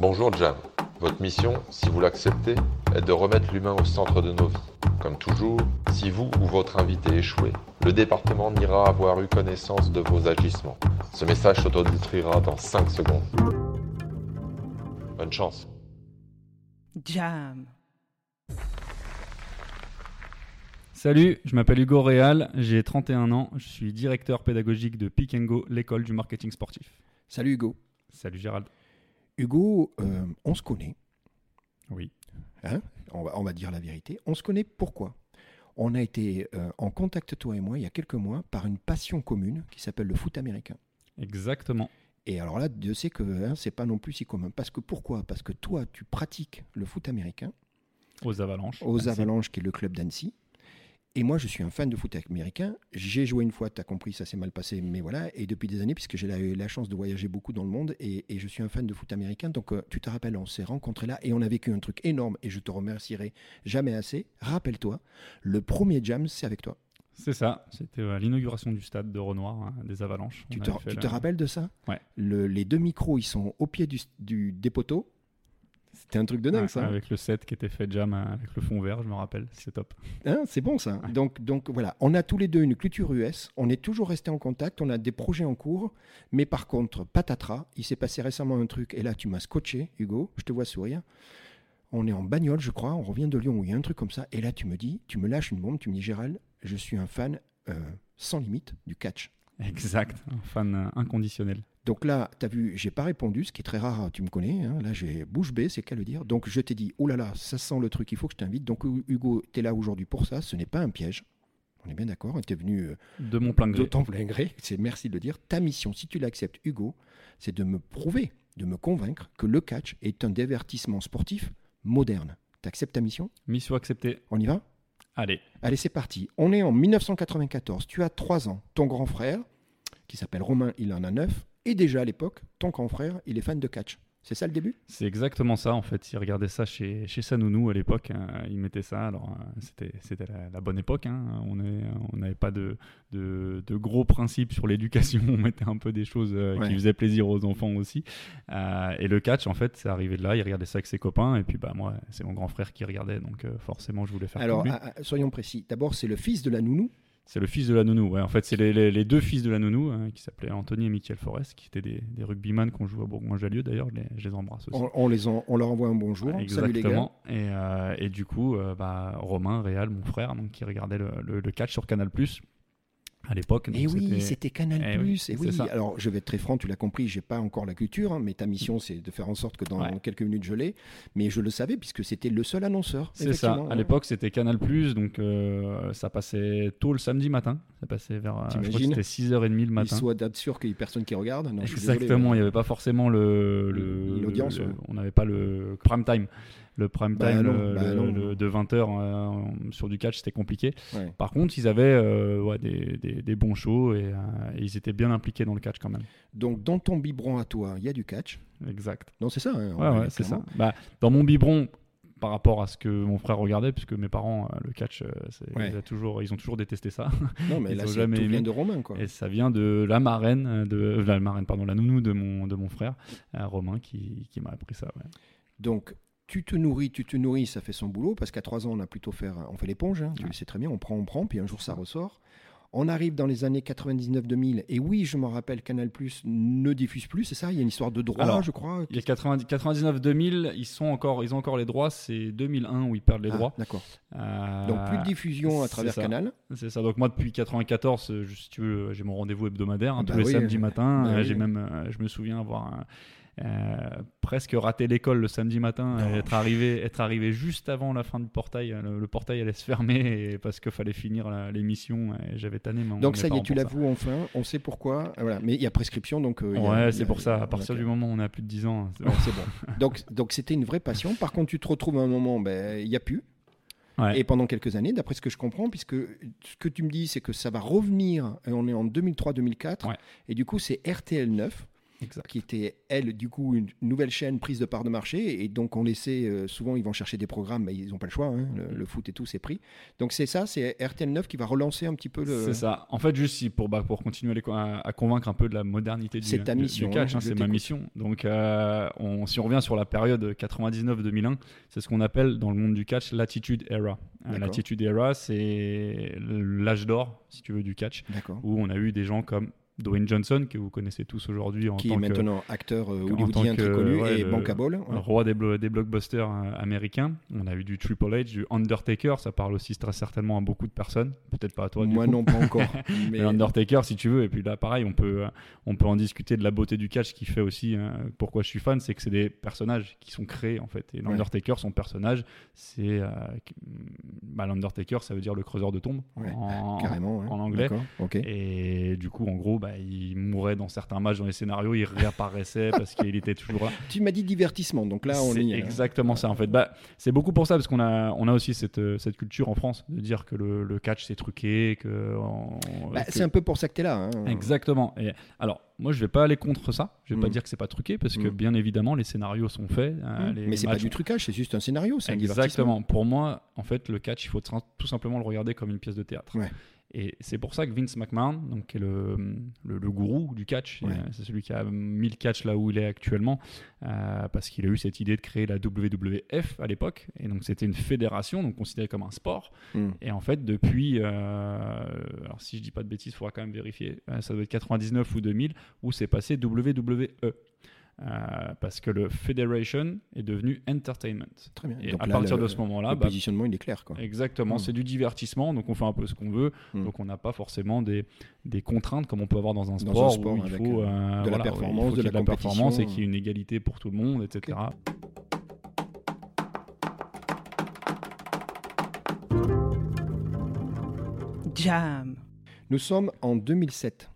Bonjour Jam. Votre mission, si vous l'acceptez, est de remettre l'humain au centre de nos vies. Comme toujours, si vous ou votre invité échouez, le département n'ira avoir eu connaissance de vos agissements. Ce message s'autodétruira dans 5 secondes. Bonne chance. Jam. Salut, je m'appelle Hugo Réal, j'ai 31 ans, je suis directeur pédagogique de Pick Go, l'école du marketing sportif. Salut Hugo. Salut Gérald. Hugo, euh, on se connaît, Oui. hein? On, va, on va dire la vérité. On se connaît pourquoi? On a été euh, en contact, toi et moi, il y a quelques mois, par une passion commune qui s'appelle le foot américain. Exactement. Et alors là, Dieu sait que hein, c'est pas non plus si commun. Parce que pourquoi? Parce que toi, tu pratiques le foot américain Aux Avalanches. aux. Avalanches, qui est le club d'Annecy. Et moi, je suis un fan de foot américain. J'ai joué une fois, tu as compris, ça s'est mal passé, mais voilà. Et depuis des années, puisque j'ai eu la chance de voyager beaucoup dans le monde, et, et je suis un fan de foot américain. Donc, euh, tu te rappelles, on s'est rencontrés là et on a vécu un truc énorme, et je te remercierai jamais assez. Rappelle-toi, le premier jam, c'est avec toi. C'est ça, c'était à l'inauguration du stade de Renoir, hein, des Avalanches. Tu te, avait fait tu la- te rappelles de ça? Ouais. Le- Les deux micros, ils sont au pied du, du, des poteaux. C'était un truc de dingue, Ouais, ça. hein Avec le set qui était fait jam euh, avec le fond vert, je me rappelle, c'est top. Hein, c'est bon ça. Ouais. Donc, donc voilà, on a tous les deux une culture US, on est toujours restés en contact, on a des projets en cours, mais par contre, patatras, il s'est passé récemment un truc, et là tu m'as scotché, Hugo, je te vois sourire. On est en bagnole, je crois, on revient de Lyon où il y a un truc comme ça, et là tu me dis, tu me lâches une bombe, tu me dis Gérald, je suis un fan euh, sans limite du catch. Exact, un fan euh, inconditionnel. Donc là, tu as vu, j'ai pas répondu, ce qui est très rare, tu me connais. hein. Là, j'ai bouche bée, c'est qu'à le dire. Donc je t'ai dit, oh là là, ça sent le truc, il faut que je t'invite. Donc Hugo, tu es là aujourd'hui pour ça, ce n'est pas un piège. On est bien d'accord, tu es venu euh, De mon plein gré. d'autant plein gré, c'est merci de le dire. Ta mission, si tu l'acceptes, Hugo, c'est de me prouver, de me convaincre que le catch est un divertissement sportif moderne. Tu acceptes ta mission? Mission acceptée. On y va? Allez, Allez, c'est parti. On est en 1994. Tu as 3 ans. Ton grand frère, qui s'appelle Romain, il en a 9. Et déjà à l'époque, ton grand frère, il est fan de catch. C'est ça le début? C'est exactement ça en fait. Il regardait ça chez, chez sa nounou à l'époque. hein. il mettait ça. Alors euh, c'était, la, la bonne époque. hein. On n'avait pas de, de, de gros principes sur l'éducation. On mettait un peu des choses euh, Ouais. qui faisaient plaisir aux enfants aussi. Euh, et le catch en fait, c'est arrivé de là. Il regardait ça avec ses copains. Et puis bah moi, c'est mon grand frère qui regardait. Donc forcément, je voulais faire Alors, comme lui. soyons précis. D'abord, c'est le fils de la nounou. C'est le fils de la nounou. Ouais. En fait, c'est les, les- les deux fils de la nounou hein, qui s'appelaient Anthony et Michael Forest, qui étaient des, des rugbyman qu'on joue à Bourgoin-Jallieu d'ailleurs. Je les, je les embrasse aussi. On, on les en- on leur envoie un bonjour. Salut les gars. Exactement. Et, euh, et du coup, euh, bah, Romain, Réal, mon frère, donc, qui regardait le, le- le catch sur Canal à l'époque. Et donc oui, c'était- Canal+. Eh oui, et c'est oui, alors je vais être très franc, tu l'as compris, j'ai pas encore la culture, hein, mais ta mission c'est de faire en sorte que dans Ouais. quelques minutes je l'ai. Mais je le savais puisque c'était le seul annonceur. C'est ça. À l'époque, c'était Canal donc euh, ça passait tôt le samedi matin. Ça passait vers. euh, c'était 6h30 le matin. Il soit d'être sûr qu'il y ait personne qui regarde. Non, désolé, Exactement, mais- il n'y avait pas forcément le L'audience, ouais. On n'avait pas le prime time. Le prime Bah time non, le- bah le- non. le- de 20h sur du catch, c'était compliqué. Ouais. Par contre, ils avaient euh, ouais, des, des- des bons shows et, euh, et ils étaient bien impliqués dans le catch quand même. Donc dans ton biberon à toi, il y a du catch. Exact. Non, c'est ça. hein, Ouais, c'est ça. Bah, dans mon biberon, par rapport à ce que mon frère regardait, puisque mes parents, euh, le catch, euh, Ouais. ils, ont toujours, ils ont toujours détesté ça. Non, mais Ils là, ont jamais tout vient de Romain, quoi. Et ça vient de la marraine, euh, de euh, la marraine, pardon, la nounou de mon, de mon frère, euh, Romain, qui, qui m'a appris ça. ouais. Donc, tu te nourris, tu te nourris, ça fait son boulot, parce qu'à 3 ans, on a plutôt fait, on fait l'éponge, hein, tu Ouais. le sais très bien, on prend, on prend, puis un jour, ça ressort. On arrive dans les années 99-2000, et oui, je m'en rappelle, Canal Plus ne diffuse plus, c'est ça Il y a une histoire de droit, Alors, je crois. Il y a 90 99-2000, ils, sont encore, ils ont encore les droits. C'est 2001 où ils perdent les Ah, droits. D'accord. Euh, Donc, plus de diffusion à travers ça. Canal. C'est ça. Donc moi depuis 94, euh, je- si tu veux, j'ai mon rendez-vous hebdomadaire hein, Bah tous les oui, samedis euh, matins. bah Euh, oui. J'ai même, euh, je me souviens avoir un- euh, presque raté l'école le samedi matin, Non. être arrivé, être arrivé juste avant la fin du portail. Le, le portail allait se fermer et parce qu'il fallait finir l'émission. et J'avais tanné. Donc, ça y est, tu l'avoues enfin, on sait pourquoi. Ah, Voilà. Mais il y a prescription, donc. euh, Ouais, c'est pour ça. À partir du moment où on a plus de 10 ans, c'est bon. Donc, donc c'était une vraie passion. Par contre, tu te retrouves à un moment, ben, il n'y a plus. Ouais. Et pendant quelques années, d'après ce que je comprends, puisque ce que tu me dis, c'est que ça va revenir, et on est en 2003-2004, Ouais. et du coup, c'est RTL 9 Exact. qui était, elle, du coup, une nouvelle chaîne prise de part de marché. Et donc, on laissait, euh, souvent, ils vont chercher des programmes, mais ils n'ont pas le choix. hein, le, le foot et tout, c'est pris. Donc, c'est ça, c'est RTL 9 qui va relancer un petit peu le. C'est ça. En fait, juste si- pour, bah, pour continuer à, les co- à- à convaincre un peu de la modernité du, C'est ta mission, du catch, hein, hein, c'est ma mission. Donc, euh, on- si on revient sur la période 99-2001, c'est ce qu'on appelle dans le monde du catch l'attitude era. Euh. L'attitude era, c'est l'âge d'or, si tu veux, du catch, D'accord. où on a eu des gens comme Dwayne Johnson, que vous connaissez tous aujourd'hui en Qui tant est que maintenant acteur euh, en hollywoodien très connu ouais, et le- bankable. ouais. roi des, blo- des blockbusters euh, américains. On a eu du Triple H, du Undertaker, ça parle aussi très certainement à beaucoup de personnes, peut-être pas à toi. du Moi coup. non, pas encore. mais Undertaker, si tu veux, et puis là, pareil, on peut, euh, on peut en discuter de la beauté du catch qui fait aussi euh, pourquoi je suis fan, c'est que c'est des personnages qui sont créés en fait. Et l'Undertaker, son personnage, c'est. bah, L'Undertaker, ça veut dire le creuseur de tombes Ouais, en, carrément. ouais. en anglais. Et du coup, en gros, bah, il mourait dans certains matchs, dans les scénarios, il réapparaissait parce qu'il était toujours là. Tu m'as dit divertissement, donc là on est. là. exactement ça en fait. Bah, c'est beaucoup pour ça parce qu'on a, on a aussi cette, euh, cette culture en France de dire que le, le catch c'est truqué, que, Bah, que- C'est un peu pour ça que tu es là. hein. Exactement. Et alors, moi, je vais pas aller contre ça. Je vais pas Mm. dire que c'est pas truqué parce que Mm. bien évidemment, les scénarios sont faits. Mmh. les Mais c'est pas du trucage, c'est juste un scénario, c'est un divertissement. Exactement. Pour moi, en fait, le catch, il faut tout simplement le regarder comme une pièce de théâtre. Ouais. Et c'est pour ça que Vince McMahon, donc, qui est le, le, le gourou du catch, Ouais. c'est celui qui a mis le catch là où il est actuellement, euh, parce qu'il a eu cette idée de créer la WWF à l'époque. Et donc, c'était une fédération, donc considérée comme un sport. Mm. Et en fait, depuis, euh, alors si je dis pas de bêtises, il faudra quand même vérifier, euh, ça doit être 99 ou 2000, où c'est passé WWE. Euh, parce que le Federation est devenu Entertainment. Très bien. Et Donc à là, partir le- de ce moment-là, le bah, positionnement il est clair. Quoi. exactement, Mm. c'est du divertissement, donc on fait un peu ce qu'on veut, Mm. donc on n'a pas forcément des, des contraintes comme on peut avoir dans un Dans sport, un sport où il faut, euh, euh, de la voilà, performance, il faut de qu'il y ait la de la performance et qu'il y ait une égalité pour tout le monde, etc. Jam. Nous sommes en 2007.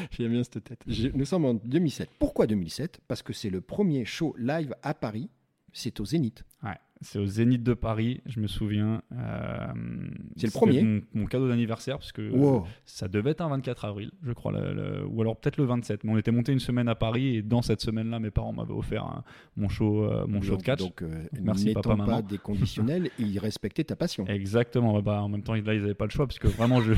J'aime bien cette tête. Nous sommes en 2007. Pourquoi 2007 Parce que c'est le premier show live à Paris. C'est au Zénith. Ouais, c'est au Zénith de Paris, je me souviens. euh, C'est le premier Mon, mon cadeau d'anniversaire, parce que Wow. ça devait être un 24 avril, je crois, le- le- ou alors peut-être le 27. Mais on était monté une semaine à Paris et dans cette semaine-là, mes parents m'avaient offert un- mon show, euh, mon show de Donc- catch. Donc, euh, Merci, papa, pas maman. des conditionnels, ils respectaient ta passion. Exactement. ouais, Bah, en même temps, là, ils n'avaient pas le choix parce que vraiment, je,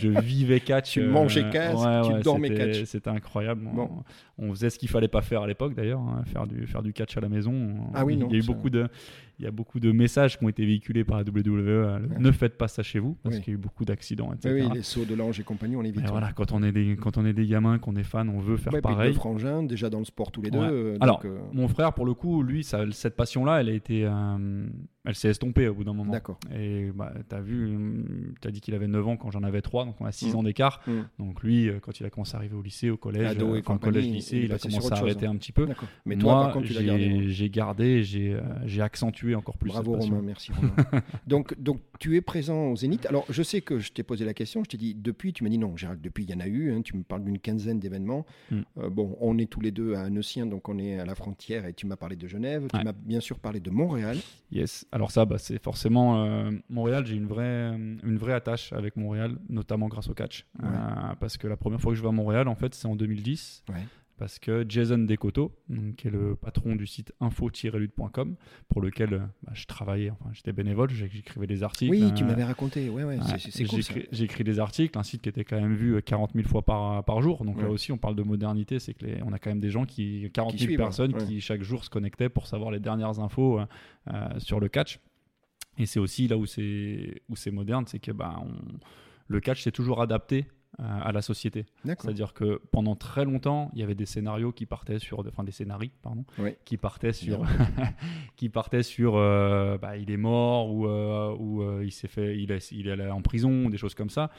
je vivais catch. Tu mangeais catch, tu dormais c'était- catch. C'était incroyable. Bon. On, on faisait ce qu'il fallait pas faire à l'époque d'ailleurs, hein, faire du faire du catch à la maison. Ah oui, il non, y a eu ça- beaucoup de il y a beaucoup de messages qui ont été véhiculés par la WWE. Ouais. Ne faites pas ça chez vous parce Oui. qu'il y a eu beaucoup d'accidents, etc. Oui, oui, les sauts de l'ange et compagnie, on évite. Et voilà, quand on est des quand on est des gamins, qu'on est fan, on veut faire Ouais, pareil. deux frangins, déjà dans le sport tous les deux. Ouais. euh, donc, Alors, euh, Mon frère, pour le coup, lui, ça, cette passion-là, elle a été, euh, elle s'est estompée au bout d'un moment. D'accord. Et bah, t'as vu, tu as dit qu'il avait 9 ans quand j'en avais 3, donc on a 6 Mm. ans d'écart. Mm. Donc lui, euh, quand il a commencé à arriver au lycée, au collège, Ado et euh, enfin, collège, lycée, il a commencé à arrêter hein. un petit peu. D'accord. Mais toi, par contre, tu l'as gardé. j'ai j'ai gardé, j'ai euh, j'ai accentué encore plus Bravo cette. Romain, merci Romain. donc, donc tu es présent au Zénith. Alors je sais que je t'ai posé la question, je t'ai dit depuis, tu m'as dit non, Gérald, depuis il y en a eu, hein, tu me parles d'une quinzaine d'événements. Mm. Euh, bon, on est tous les deux à Annecy, donc on est à la frontière et tu m'as parlé de Genève, tu Ouais. m'as bien sûr parlé de Montréal. Yes. Alors ça, bah, c'est forcément euh, Montréal. J'ai une vraie, une vraie attache avec Montréal, notamment grâce au catch. Ouais. Euh, parce que la première fois que je vais à Montréal, en fait, c'est en 2010. Ouais. Parce que Jason Decoto, donc, qui est le patron du site info-lutte.com, pour lequel euh, bah, je travaillais, enfin j'étais bénévole, j'écrivais des articles. Oui, euh, tu m'avais raconté, ouais, ouais, Ouais, c'est- cool écrit des articles, un site qui était quand même vu euh, 40 000 fois par, par jour. Donc là aussi, on parle de modernité. C'est que les, on a quand même des gens qui, 40 000 suivent, personnes ouais. qui chaque jour se connectaient pour savoir les dernières infos euh, euh, sur le catch. Et c'est aussi là où c'est moderne, c'est que bah, on- le catch s'est toujours adapté euh, à la société. C'est-à-dire que pendant très longtemps, il y avait des scénarios qui partaient sur, enfin des scénarii, pardon, qui partaient sur, qui partaient sur, euh, bah, il est mort ou, euh, ou euh, il s'est fait, il est, il est allé en prison, des choses comme ça.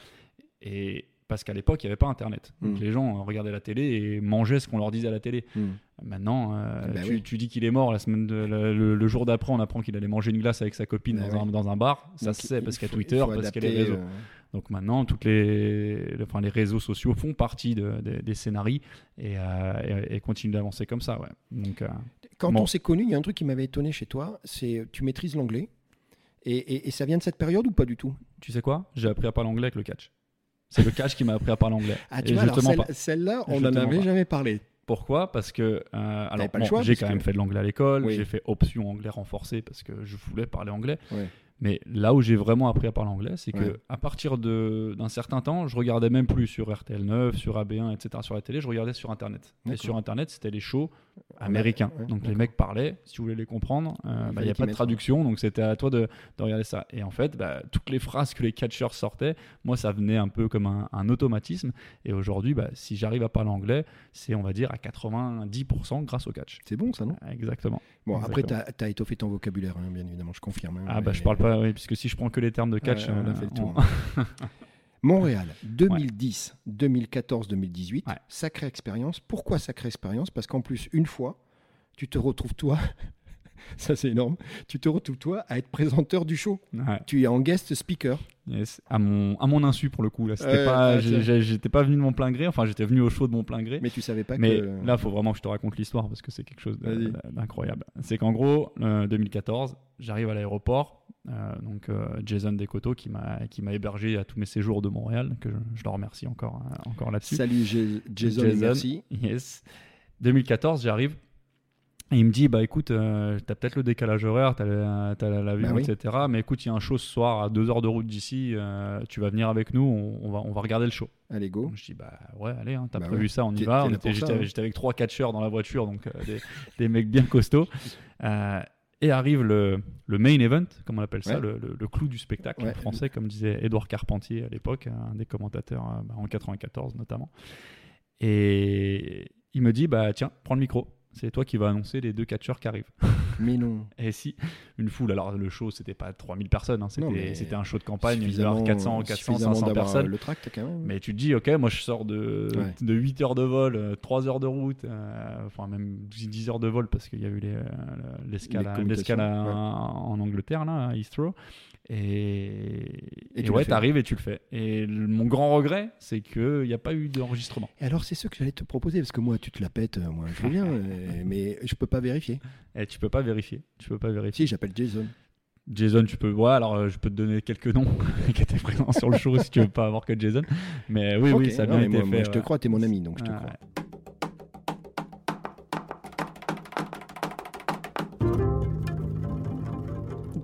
Et parce qu'à l'époque, il n'y avait pas Internet. Donc Mm. les gens euh, regardaient la télé et mangeaient ce qu'on leur disait à la télé. Mm. Maintenant, euh, Bah tu, oui. tu dis qu'il est mort la semaine, de- le, le- le jour d'après, on apprend qu'il allait manger une glace avec sa copine Bah dans, un, oui. dans un bar. Ça se sait parce qu'il y a Twitter, parce qu'il y a les réseaux. euh, Donc maintenant, toutes les, le- enfin, les réseaux sociaux font partie de- de- des scénarii et, euh, et- et continuent d'avancer comme ça. Ouais. Donc, Quand Bon. on s'est connus, il y a un truc qui m'avait étonné chez toi, c'est tu maîtrises l'anglais. Et, et- et ça vient de cette période ou pas du tout? Tu sais quoi? J'ai appris à parler anglais avec le catch. C'est le catch qui m'a appris à parler anglais. Ah, tu Et vois, alors celle- celle-là, on n'en avait pas. jamais parlé. Pourquoi? Parce que euh, alors pas le bon, choix, j'ai quand que- même fait de l'anglais à l'école, Oui. j'ai fait option anglais renforcé parce que je voulais parler anglais. Mais là où j'ai vraiment appris à parler anglais, c'est que Ouais. à partir de- d'un certain temps, je regardais même plus sur RTL 9, sur AB1, etc. sur la télé, je regardais sur Internet. Et sur Internet, c'était les shows américains. ouais, donc les mecs parlaient, si tu voulais les comprendre, euh, bah, il n'y a qu'ils pas de traduction, donc c'était à toi de, de regarder ça. Et en fait, bah, toutes les phrases que les catcheurs sortaient, moi, ça venait un peu comme un, un automatisme. Et aujourd'hui, bah, si j'arrive à parler anglais, c'est, on va dire, à 90% grâce au catch. C'est bon, ça, non? Exactement. Bon, après, tu as, étoffé ton vocabulaire, hein, bien évidemment, je confirme. hein, Ah bah je parle pas, oui, puisque si je prends que les termes de catch, on a euh, fait le on- tour. Montréal, 2010, 2014, 2018, Ouais. sacrée expérience. Pourquoi sacrée expérience? Parce qu'en plus, une fois, tu te retrouves toi, ça c'est énorme, tu te retrouves toi à être présenteur du show. Ouais, Tu es en guest speaker. yes. à mon à mon insu pour le coup là, c'était Ouais, pas, ouais, j'étais pas venu de mon plein gré, enfin j'étais venu au show de mon plein gré. Mais tu savais pas Mais que. là, il faut vraiment que je te raconte l'histoire parce que c'est quelque chose d'incroyable. C'est qu'en gros, euh, 2014, j'arrive à l'aéroport. euh, donc euh, Jason Descoteaux qui m'a qui m'a hébergé à tous mes séjours de Montréal, que je, je le remercie encore euh, encore là-dessus. Salut J- Jason, Jason. merci. Yes. 2014, j'arrive. Et il me dit, bah écoute, euh, t'as peut-être le décalage horaire, t'as la- t'as l'avion, Bah oui. etc. Mais écoute, il y a un show ce soir à deux heures de route d'ici, euh, tu vas venir avec nous, on, on va, on va regarder le show. Allez, go. Donc, je dis, bah ouais, allez, hein, t'as Bah prévu ouais. ça, on y va. J'étais hein. j'étais avec trois catcheurs dans la voiture, donc euh, des, des mecs bien costauds. Euh, et arrive le, le main event, comme on appelle ça, Ouais. le, le- le clou du spectacle Ouais. en français, comme disait Édouard Carpentier à l'époque, un des commentateurs bah, en 94 notamment. Et il me dit, bah tiens, prends le micro. C'est toi qui vas annoncer les deux catcheurs qui arrivent. Mais non. Et si, une foule, alors le show, c'était pas 3000 personnes, hein, c'était un show de campagne, il devait y Suffisamment- avoir 400, 400, suffisamment 500 d'avoir personnes. Le tract quand même. Mais tu te dis, ok, moi je sors de, Ouais. de 8 heures de vol, euh, 3 heures de route, euh, enfin même 10 heures de vol parce qu'il y a eu les, euh, l'escale Les l'escale à- ouais. en Angleterre, là, à Heathrow. Et, Et et tu ouais, t'arrives et tu le fais. Et le- mon grand regret, c'est qu'il n'y a pas eu d'enregistrement. Et alors, c'est ce que j'allais te proposer, parce que moi, tu te la pètes, euh, moi, je veux bien, euh, mais je peux pas vérifier. Et tu peux pas vérifier. Tu peux pas vérifier. Si, j'appelle Jason. Jason, tu peux. Ouais, alors euh, je peux te donner quelques noms qui étaient présents sur le show si tu veux pas avoir que Jason. Mais oui, oui, ça a non, bien été moi, fait. moi, je te crois, t'es mon ami, donc je te crois. ouais.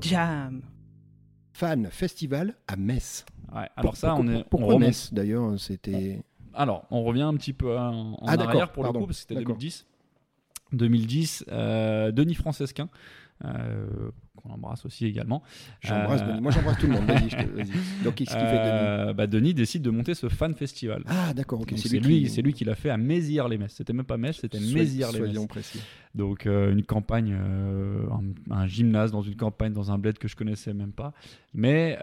Jam. Fan festival à Metz. Ouais, alors ça, Pourquoi- on est. Pourquoi. Metz D'ailleurs, c'était. Alors, on revient un petit peu en, en Ah, arrière pour pardon, le coup, parce que c'était d'accord. 2010. 2010, euh, Denis Francesquin, euh, qu'on embrasse aussi également. J'embrasse Euh, Denis. Moi, j'embrasse tout le monde. Vas-y, vas-y. Donc, qu'est-ce qu'il fait, Denis Euh, bah, Denis décide de monter ce fan festival. Ah, d'accord, ok. Donc, C'est lui, lui, qui- c'est lui qui l'a fait à Mézières-les-Messes. C'était même pas Metz, c'était Mézières-les-Messes. Soyons précis. Donc euh, une campagne, euh, un, un gymnase dans une campagne, dans un bled que je connaissais même pas. Mais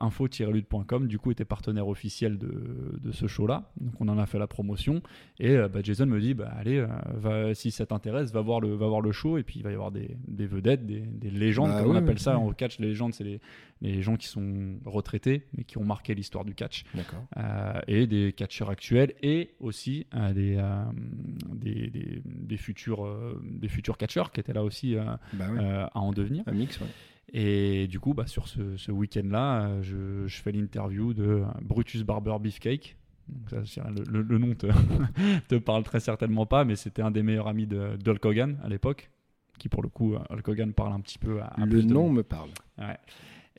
info-lutte.com du coup était partenaire officiel de, de ce show-là. Donc on en a fait la promotion. Et bah, Jason me dit, bah, allez, va, si ça t'intéresse, va, voir le- va voir le show. Et puis il va y avoir des, des vedettes, des, des légendes, Bah comme on appelle ouais, ça ouais. en catch. Les légendes, c'est les, les gens qui sont retraités, mais qui ont marqué l'histoire du catch. Euh, et des catcheurs actuels et aussi euh, des, euh, des, des, des futurs, des futurs catcheurs qui étaient là aussi Bah à en devenir. Un mix. Et du coup, bah, sur ce, ce week-end-là, je, je fais l'interview de Brutus Barber Beefcake. Donc ça, le, le- le nom te, te parle très certainement pas, mais c'était un des meilleurs amis de d'Hulk Hogan à l'époque, qui pour le coup, euh, Hulk Hogan parle un petit peu à, à Le de nom me parle. Ouais.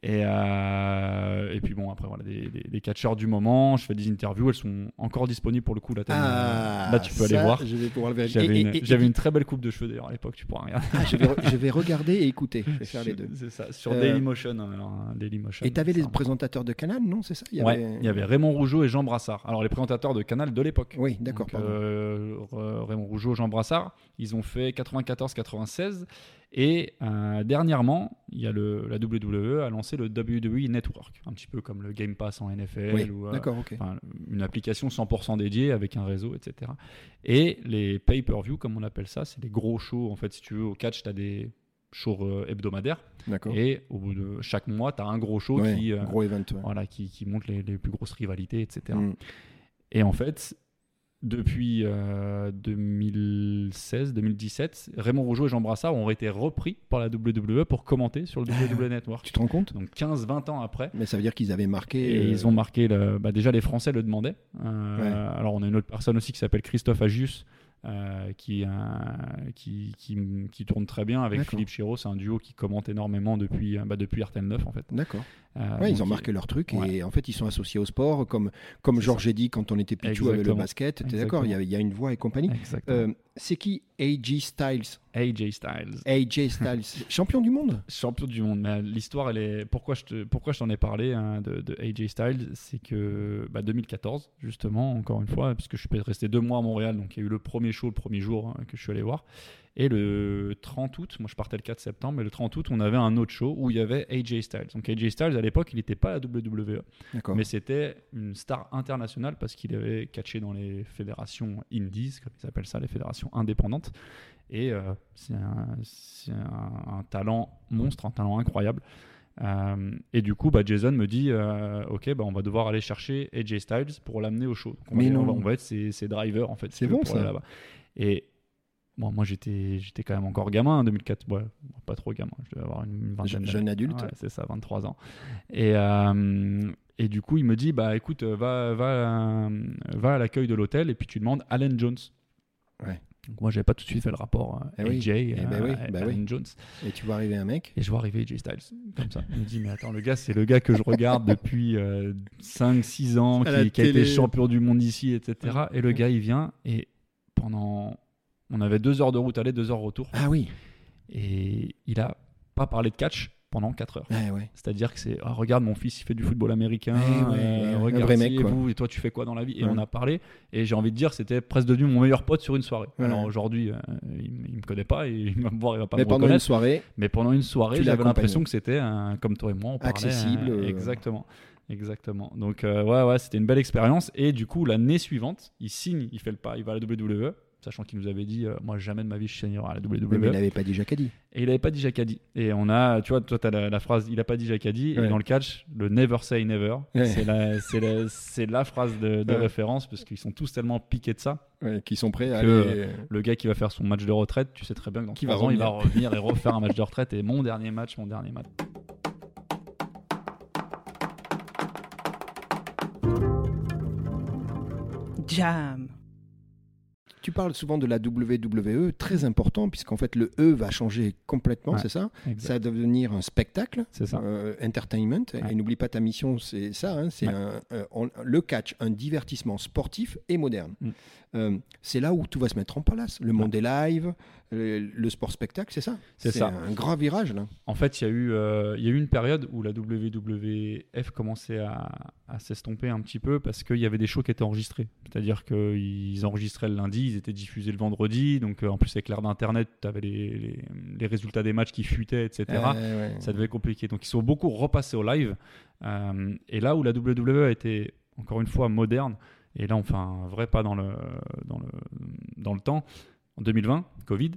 Et, euh, et puis bon, après, voilà, des, des, des catcheurs du moment. Je fais des interviews, elles sont encore disponibles pour le coup. Là, Ah, là tu peux aller ça, voir. Je vais pouvoir le vérifier. J'avais une, très belle coupe de cheveux d'ailleurs à l'époque, tu pourras regarder. Ah, je, vais, re- je vais regarder et écouter. Je vais faire les deux. C'est ça, sur Euh, Dailymotion. hein, alors, hein, Dailymotion. Et tu avais les présentateurs de Canal, non C'est ça? Il y Ouais, avait... il y avait Raymond Rougeau et Jean Brassard. Alors les présentateurs de Canal de l'époque. Oui, d'accord. Euh, Ra- Raymond Rougeau, Jean Brassard, ils ont fait 94-96 et euh, dernièrement, il y a le, la WWE a lancé le WWE Network, un petit peu comme le Game Pass en NFL oui, ou euh, une application 100% dédiée avec un réseau, etc. Et les pay-per-view, comme on appelle ça, c'est des gros shows. En fait, si tu veux, au catch, tu as des shows euh, hebdomadaires et au bout de chaque mois, tu as un gros show Ouais, qui, euh, Gros event. ouais. voilà, qui, qui montre les, les plus grosses rivalités, etc. Mm. Et en fait, depuis 2016-2017, Raymond Rougeau et Jean Brassard ont été repris par la WWE pour commenter sur le WWE Network. Tu te rends compte? Donc 15-20 ans après. Mais ça veut dire qu'ils avaient marqué. Et euh, ils ont marqué, le, bah déjà les Français le demandaient. Euh, Alors on a une autre personne aussi qui s'appelle Christophe Agius. euh, qui, euh, qui, qui, qui tourne très bien avec. Philippe Chiro, c'est un duo qui commente énormément depuis, euh, bah, depuis RTL 9 en fait. D'accord. Euh, Ouais, ils ont marqué leur truc ouais. et en fait ils sont associés au sport comme comme Georges a dit quand on était pichou avec le basket. T'es d'accord Il y, a- il y a une voix et compagnie. Euh, c'est qui AJ Styles? AJ Styles. AJ Styles, champion du monde? champion du monde. Mais l'histoire, elle est. Pourquoi je te, pourquoi je t'en ai parlé hein, de, de AJ Styles, c'est que bah, 2014, justement, encore une fois, parce que je suis resté deux mois à Montréal, donc il y a eu le premier show le premier jour hein, que je suis allé voir. Et le 30 août, moi je partais le 4 septembre, mais le 30 août, on avait un autre show où il y avait AJ Styles. Donc AJ Styles, à l'époque, il n'était pas à la WWE, mais c'était une star internationale parce qu'il avait catché dans les fédérations indies, comme ils appellent ça, les fédérations indépendantes. Et euh, c'est un, c'est un- un talent monstre, un talent incroyable. Euh, et du coup, bah, Jason me dit euh, Ok, bah, on va devoir aller chercher AJ Styles pour l'amener au show. Donc, on, va, Mais on non. va- on va être ses, ses drivers en fait. C'est bon, ça. là-bas. Et bon, moi j'étais j'étais quand même encore gamin en 2004. Ouais, pas trop gamin, je devais avoir une, vingtaine d'années. jeune adulte. Ouais, c'est ça, 23 ans. Et, euh, et du coup, il me dit Bah écoute, va, va, euh, va à l'accueil de l'hôtel et puis tu demandes Allen Jones. Ouais. Donc moi, j'avais pas tout de suite fait le rapport euh, Eh oui. AJ, Eh euh, ben oui, à bah Allen oui. Jones. Et tu vois arriver un mec. Et je vois arriver AJ Styles, comme ça. Il me dit, mais attends, le gars, c'est le gars que je regarde depuis 5-6 ans, qui, qui a été champion du monde ici, etc. Et le gars, il vient, et pendant. On avait deux heures de route aller, deux heures retour. Ah oui. Et il a pas parlé de catch pendant 4 heures. Ouais, ouais. C'est-à-dire que c'est, Ah, regarde, mon fils, il fait du football américain. Eh ouais, euh, regarde, mec, et quoi. vous, et toi, tu fais quoi dans la vie? Et on a parlé, et j'ai envie de dire, c'était presque devenu mon meilleur pote sur une soirée. Alors aujourd'hui, euh, il, il me connaît pas, il va me voir, il va pas Mais me pendant une soirée, Mais pendant une soirée, j'avais l'impression que c'était un- comme toi et moi, on parlait, Accessible, euh, euh. exactement. Exactement. Donc, ouais, ouais, c'était une belle expérience. Et du coup, l'année suivante, il signe, il fait le pas, il va à la WWE, sachant qu'il nous avait dit, euh, moi, jamais de ma vie, je signerai à la WWE. mais il n'avait pas dit Jacadi. Et il n'avait pas dit Jacadi. Et on a, tu vois, toi, tu as la, la phrase, il n'a pas dit Jacadi. Ouais. Et dans le catch, le never say never, Ouais. c'est la, phrase de, de Ouais. référence, parce qu'ils sont tous tellement piqués de ça. Ouais, qui sont prêts à Que- aller. Le gars qui va faire son match de retraite, tu sais très bien que dans Qui trois va ans, il va revenir et refaire un match de retraite. Et mon dernier match, mon dernier match. Jam. Tu parles souvent de la WWE, très important, puisqu'en fait le E va changer complètement, Ouais. c'est ça? Exact. Ça va devenir un spectacle, C'est ça. euh, entertainment. Ouais. Et n'oublie pas ta mission, c'est ça, hein, c'est Ouais. euh, le catch, un divertissement sportif et moderne. Mm. Euh, c'est là où tout va se mettre en place. Le monde est live, le, le sport spectacle, c'est ça C'est ça. un grand virage là. En fait, il y, a eu, euh, y a eu une période où la WWF commençait à, à s'estomper un petit peu parce qu'il y avait des shows qui étaient enregistrés. C'est-à-dire qu'ils enregistraient le lundi, ils étaient diffusés le vendredi. Donc, euh, en plus, avec l'ère d'Internet, tu avais les, les- les résultats des matchs qui fuitaient, etc. Ouais. Ça devait être compliqué. Donc, ils sont beaucoup repassés au live. Euh, et là où la WWE a été, encore une fois, moderne, et là, on fait un vrai pas dans le, dans le, dans le temps, en 2020, Covid,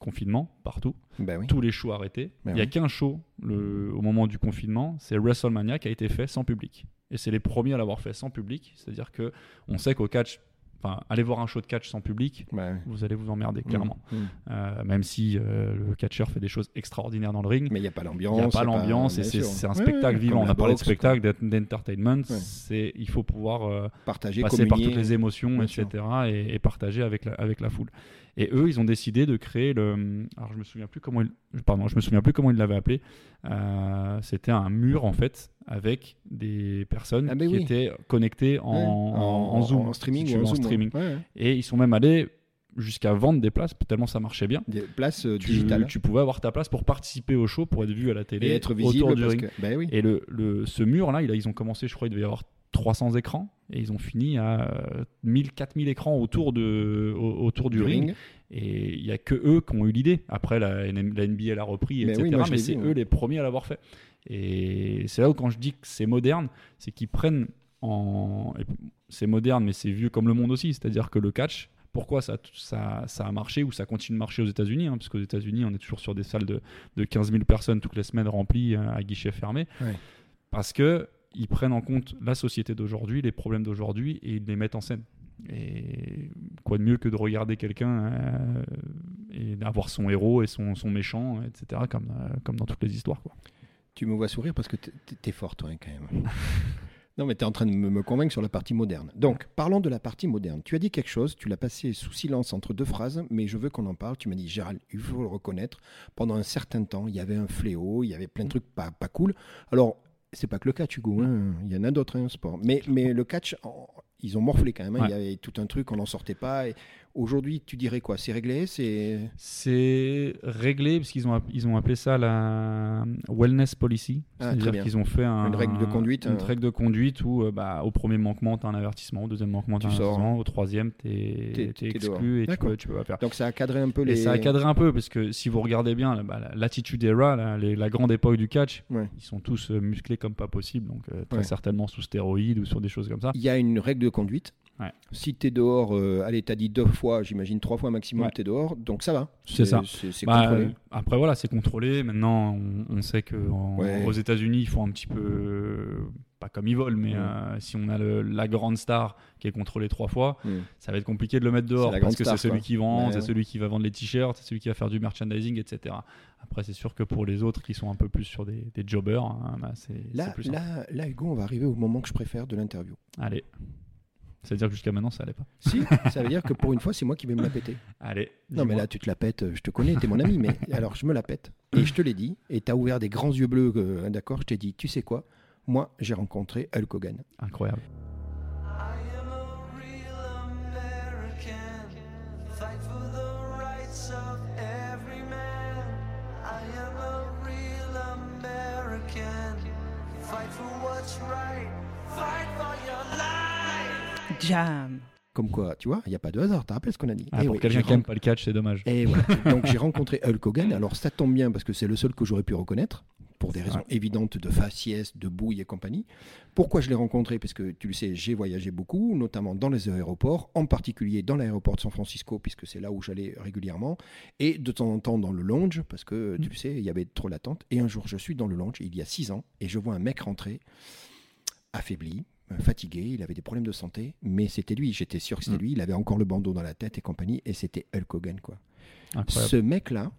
confinement partout Ben oui. tous les shows arrêtés. Ben il n'y a oui. qu'un show le- au moment du confinement, c'est WrestleMania qui a été fait sans public. Et c'est les premiers à l'avoir fait sans public. C'est-à-dire que on sait qu'au catch, enfin, aller voir un show de catch sans public, Ouais. vous allez vous emmerder clairement. Mm, mm. Euh, même si euh, le catcheur fait des choses extraordinaires dans le ring. Mais il n'y a pas Il l'ambiance. n'y a pas l'ambiance et c'est un spectacle ouais, vivant. On a parlé de spectacle, d'ent- d'entertainment. Ouais. C'est Il faut pouvoir euh, Partager, passer par toutes les émotions, etc. Et, et partager avec la, avec la foule. Et eux, ils ont décidé de créer le. Alors, je me souviens plus comment ils. Pardon, je me souviens plus comment ils l'avaient appelé. Euh, C'était un mur en fait avec des personnes Ah, ben qui oui. étaient connectées en, Ouais, en- en Zoom, en streaming, si ou en Zoom, streaming. ouais. Ouais. Et ils sont même allés jusqu'à vendre des places tellement ça marchait bien. Des places euh, Tu, digitales. tu pouvais avoir ta place pour participer au show, pour être vu à la télé, et être visible autour du ring. que. Ben oui. Et le, le- ce mur-là, il a- ils ont commencé, je crois, il devait y avoir 300 écrans. Et ils ont fini à euh, 1000, 4000 écrans autour, de, au- autour du, ring. Et il n'y a que eux qui ont eu l'idée. Après, la, la NBA l'a repris, Mais etc. oui, moi, je mais c'est eux les premiers à l'avoir fait. Et c'est là où, quand je dis que c'est moderne, c'est qu'ils prennent en. C'est moderne, mais c'est vieux comme le monde aussi. C'est-à-dire que le catch. Pourquoi ça, ça, ça a marché ou ça continue de marcher aux États-Unis hein, Parce qu'aux États-Unis, on est toujours sur des salles de, de 15 000 personnes toutes les semaines remplies euh, à guichet fermé. Ouais. Parce que ils prennent en compte la société d'aujourd'hui, les problèmes d'aujourd'hui et ils les mettent en scène. Et quoi de mieux que de regarder quelqu'un euh, et d'avoir son héros et son, méchant, etc., comme, euh, comme dans toutes les histoires. Tu me vois sourire parce que t'es- t'es fort, toi, hein, quand même. non, mais tu es en train de me me convaincre sur la partie moderne. Donc, parlons de la partie moderne. Tu as dit quelque chose, tu l'as passé sous silence entre deux phrases, mais je veux qu'on en parle. Tu m'as dit, Gérald, il faut le reconnaître. Pendant un certain temps, il y avait un fléau, il y avait plein de trucs pas, pas cool. Alors, c'est pas que le catch, Hugo. hein. Il y en a d'autres, hein, sport. Mais, mais le catch, ils ont morflé quand même. hein. Ouais. Il y avait tout un truc, on n'en sortait pas. Et Aujourd'hui, tu dirais quoi? C'est réglé? C'est C'est réglé parce qu'ils ont, ils ont appelé ça la wellness policy. Ah, C'est-à-dire qu'ils ont fait un- Une règle de conduite, Une hein. règle de conduite où euh, bah, au premier manquement, tu as un avertissement, au deuxième manquement, tu as un sors. avertissement, au troisième, tu es, exclu et tu peux, tu peux pas faire. Donc, ça a cadré un peu les. Et ça a cadré un peu parce que si vous regardez bien bah, la- l'attitude era, les- la grande époque du catch, Ouais. ils sont tous euh, musclés comme pas possible, donc euh, très Ouais. certainement sous stéroïdes ou sur des choses comme ça. Il y a une règle de conduite. Ouais. Si tu es dehors, euh, allez, tu as dit deux fois, j'imagine trois fois maximum, Ouais. tu es dehors, donc ça va. C'est ça. C'est Bah, contrôlé. euh, après voilà, c'est contrôlé. Maintenant, on, on sait que en- Ouais. États-Unis, ils font un petit peu euh, pas comme ils volent, mais euh, si on a le- la grande star qui est contrôlée trois fois, Mm. ça va être compliqué de le mettre dehors parce que c'est celui quoi. qui vend, c'est celui qui va vendre les t-shirts, c'est celui qui va faire du merchandising, etc. Après, c'est sûr que pour les autres qui sont un peu plus sur des, des jobbers, hein, bah, c'est plus simple. là, là, Hugo, on va arriver au moment que je préfère de l'interview. Allez. C'est-à-dire que jusqu'à maintenant, ça allait pas. Si, ça veut dire que pour une fois, c'est moi qui vais me la péter. Allez. Non, mais là, tu te la pètes, euh, je te connais, t'es mon ami, mais alors je me la pète. Et je te l'ai dit, et t'as ouvert des grands yeux bleus, euh, d'accord Je t'ai dit, tu sais quoi? Moi, j'ai rencontré Hulk Hogan. Incroyable. Jam. Comme quoi, tu vois, il n'y a pas de hasard, t'as rappelé ce qu'on a dit Ah, Eh pour quelqu'un qui aime pas le catch, c'est dommage. Et voilà. Donc j'ai rencontré Hulk Hogan. Alors ça tombe bien parce que c'est le seul que j'aurais pu reconnaître pour des raisons Ouais. évidentes de faciès, de bouille et compagnie. Pourquoi je l'ai rencontré? Parce que tu le sais, j'ai voyagé beaucoup, notamment dans les aéroports, en particulier dans l'aéroport de San Francisco puisque c'est là où j'allais régulièrement, et de temps en temps dans le lounge parce que tu Mm. sais, il y avait trop d'attente. Et un jour, je suis dans le lounge il y a six ans et je vois un mec rentrer affaibli. Euh, Fatigué, il avait des problèmes de santé, mais c'était lui, j'étais sûr que c'était Mm. lui, il avait encore le bandeau dans la tête et compagnie, et c'était Hulk Hogan quoi. Incroyable. Ce mec-là,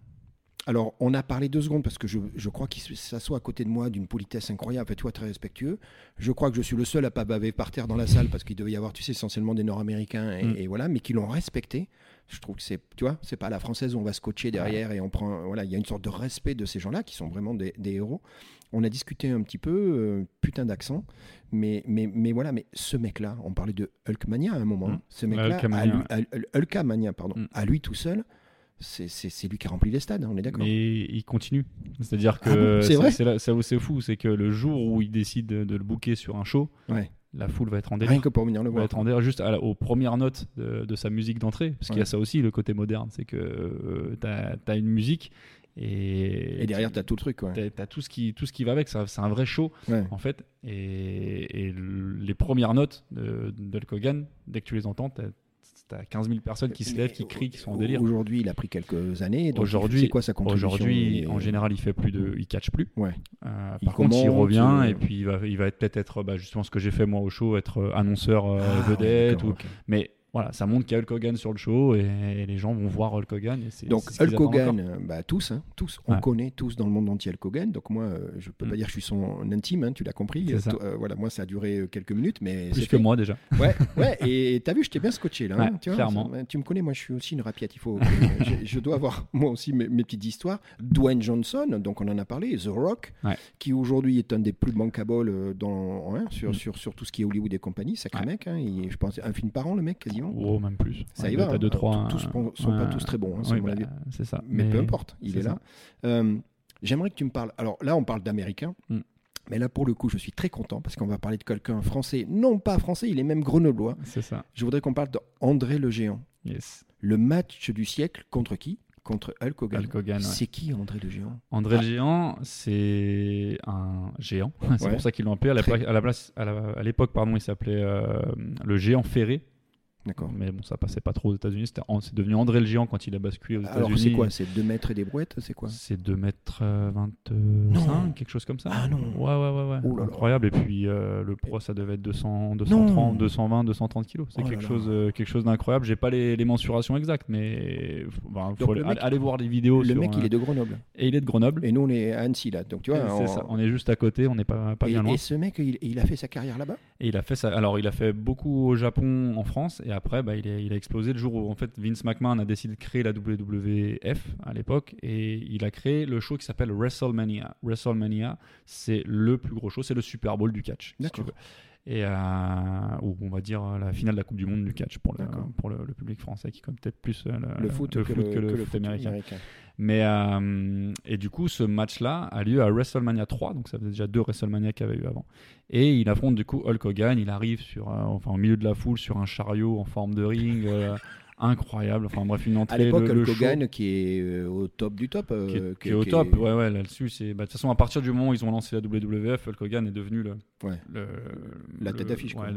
alors on a parlé deux secondes parce que je, je crois qu'il s'assoit à côté de moi d'une politesse incroyable, vois, très respectueux. Je crois que je suis le seul à pas baver par terre dans la salle parce qu'il devait y avoir, tu sais, essentiellement des Nord-Américains et, Mm. et voilà, mais qui l'ont respecté. Je trouve que c'est, tu vois, c'est pas à la française où on va se coacher derrière et on prend, voilà, il y a une sorte de respect de ces gens-là qui sont vraiment des, des héros. On a discuté un petit peu, euh, putain d'accent, mais, mais, mais voilà, mais ce mec-là, on parlait de Hulkmania à un moment, Mm. ce mec-là, à Hulkamania, lui- à- Hulkamania, pardon, Mm. à lui tout seul, c'est- lui qui a rempli les stades, on est d'accord Mais il continue. C'est-à-dire Ah que bon, c'est là, ça c'est fou, c'est que le jour où il décide de, le booker sur un show, Ouais. la foule va être en délire. Rien que pour venir le va voir. être en délire juste à la- aux premières notes de, de sa musique d'entrée. Parce qu'il y Ouais. a ça aussi, le côté moderne. C'est que euh, t'as as une musique et, Et derrière, tu as tout le truc. quoi. t'as t'as tout, ce qui, tout ce qui va avec. C'est un vrai show, Ouais. en fait. Et, et le- les premières notes de, de Hulk Hogan, dès que tu les entends, as 15 000 personnes qui se lèvent, qui crient, qui sont en délire. Aujourd'hui, il a pris quelques années. Aujourd'hui- c'est quoi sa contribution Aujourd'hui, en général, il fait plus de, il catch plus. Ouais. Euh, par contre, il revient euh, et puis il va, il va être peut-être être bah, justement ce que j'ai fait moi au show, être euh, annonceur euh, Ah, vedette. ou... Mais voilà, ça montre qu'il y a Hulk Hogan sur le show et, et les gens vont voir Hulk Hogan. Et Donc Hulk Hogan, euh, bah, tous, hein, tous, on Ouais. connaît tous dans le monde entier Hulk Hogan. Donc moi, euh, je peux Mm. pas dire que je suis son intime, hein, tu l'as compris. Euh, euh, voilà, moi ça a duré quelques minutes, mais Plus que fait. moi déjà. Ouais, ouais. Et t'as vu, je t'ai bien scotché là. hein, Ouais, tu, vois, clairement. ça- tu me connais, moi je suis aussi une rapiette. Il faut, je, je dois avoir moi aussi mes, mes petites histoires. Dwayne Johnson, donc on en a parlé, The Rock, qui aujourd'hui est un des plus bankables euh, dans, sur, Mm. sur, sur tout ce qui est Hollywood et compagnie. Sacré mec, hein, il- je pense un film par an le mec quasiment. Oh, même plus. Ça Ouais, y va. T'as hein. deux, trois. Tous sont, pas ouais. tous très bons, hein, Oui, bah, c'est ça. Mais, peu importe, il est là. Euh, J'aimerais que tu me parles. Alors là, on parle d'Américains. Mm. Mais là, pour le coup, je suis très content parce qu'on va parler de quelqu'un français, non pas français, il est même grenoblois. C'est ça. Je voudrais qu'on parle d'André le Géant. Yes. Le match du siècle contre qui? Contre Hulk Hogan. Hulk Hogan, ouais. C'est qui André le Géant? André Ah. le géant, c'est un géant. c'est Ouais. pour ça qu'ils l'ont appelé. À pla- à à l'époque, pardon, il s'appelait euh, le géant ferré. D'accord. Mais bon, ça passait pas trop aux États-Unis. C'est devenu André le Géant quand il a basculé aux États-Unis. Alors c'est quoi? C'est 2 mètres et des brouettes? C'est quoi? C'est 2 mètres euh, 25, Non. quelque chose comme ça. Ah non. Ouais, ouais, ouais. ouais. Oh. Incroyable. Et puis euh, le pro, ça devait être 200, 230, Non. 220, 230 kilos. C'est Oh quelque, chose, euh, quelque chose d'incroyable. J'ai pas les, les mensurations exactes, mais ben, faut aller, mec- voir les vidéos. Le sur, mec, il euh, est de Grenoble. Et il est de Grenoble. Et nous, on est à Annecy, là. Donc tu vois, on- ça. On est juste à côté, on n'est pas, pas et, bien loin. et ce mec, il, il a fait sa carrière là-bas? Et il a fait ça. Alors, il a fait beaucoup au Japon, en France, et après, bah, il, a, il a explosé le jour où en fait Vince McMahon a décidé de créer la WWF à l'époque, et il a créé le show qui s'appelle WrestleMania. WrestleMania, c'est le plus gros show, c'est le Super Bowl du catch. si tu D'accord. veux. Et euh, ou on va dire la finale de la Coupe du Monde du catch pour le, D'accord. pour le, le public français qui connaît peut-être plus euh, le, Le foot, que, foot le, que le que foot américain. américain. Mais euh, et du coup, ce match-là a lieu à WrestleMania 3, donc ça faisait déjà deux WrestleMania qu'il y avait eu avant. Et il affronte du coup Hulk Hogan. Il arrive sur, euh, enfin, au milieu de la foule sur un chariot en forme de ring, euh, incroyable. Enfin bref, une À entrée. l'époque, le, le show Hogan, qui est euh, au top du top. euh, qui est, qui- qui est au qui top. Ouais, ouais, là-dessus, bah, De toute façon, à partir du moment où ils ont lancé la WWF, Hulk Hogan est devenu le. Ouais. le- La tête d'affiche. Ouais,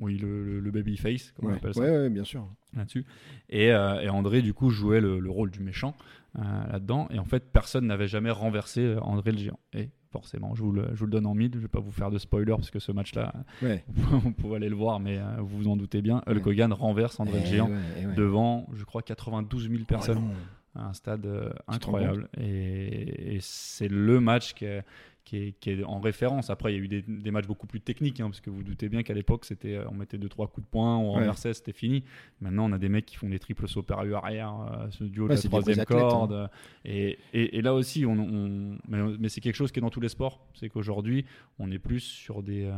oui, le, le, le baby face, comme on appelle ça ouais, ouais, bien sûr. là-dessus. Et, euh, et André, du coup, jouait le, le rôle du méchant euh, là-dedans. Et en fait, personne n'avait jamais renversé André le géant. Et forcément, je vous le, je vous le donne en mille. Je vais pas vous faire de spoiler parce que ce match-là, Ouais. vous pouvez aller le voir, mais euh, vous vous en doutez bien. Hulk. Hogan renverse André le Eh géant ouais, eh devant, je crois, 92 000 personnes. Oh un stade euh, incroyable. Et, et c'est le match qui est, qui, est, qui est en référence. Après, il y a eu des, des matchs beaucoup plus techniques, hein, parce que vous doutez bien qu'à l'époque, c'était, euh, on mettait deux trois coups de poing, on Ouais. renversait, c'était fini. Maintenant, on a des mecs qui font des triples sauts périlleux arrière, euh, ce duo Ouais, de la troisième hein. corde. euh, Et, et, et là aussi, on, on- mais, mais c'est quelque chose qui est dans tous les sports. C'est qu'aujourd'hui, on est plus sur des, euh,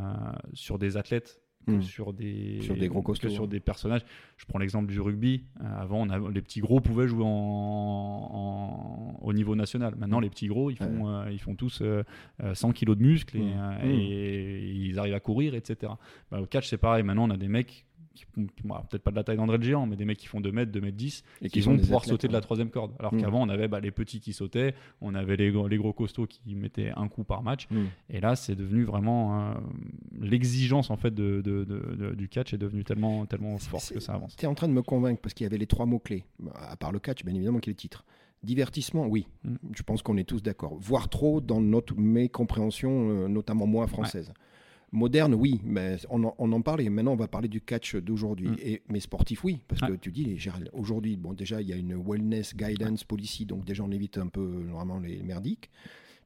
sur des athlètes que Mm. sur des Sur des gros que costauds, sur hein. des personnages. Je prends l'exemple du rugby. Euh, avant, on a- les petits gros pouvaient jouer en, en- au niveau national. Maintenant, les petits gros, ils font, euh, ils font tous euh, euh, 100 kilos de muscles et, Mm. euh, Mm. et ils arrivent à courir, etc. Bah, au catch, c'est pareil. Maintenant, on a des mecs qui peut-être pas de la taille d'André le géant, mais des mecs qui font 2 mètres, 2 mètres 10 Et qui vont pouvoir athlètes, sauter de la troisième corde. Alors Mm. qu'avant, on avait bah, les petits qui sautaient, on avait les, gros- les gros costauds qui mettaient un coup par match. Mm. Et là, c'est devenu vraiment euh, l'exigence en fait de, de- de- de- du catch est devenue tellement tellement forte que ça avance. Tu es en train de me convaincre parce qu'il y avait les trois mots-clés, à part le catch, bien évidemment, qui est le titre. Divertissement, oui, Mm. je pense qu'on est tous d'accord. Voire trop dans notre mécompréhension, euh, notamment moi, française. Moderne, oui, mais on en, on en parle et maintenant on va parler du catch d'aujourd'hui. Mm. Et Mais sportif, oui, parce que tu dis, Gérald, aujourd'hui, bon, déjà, il y a une wellness guidance policy, donc déjà on évite un peu normalement les merdiques.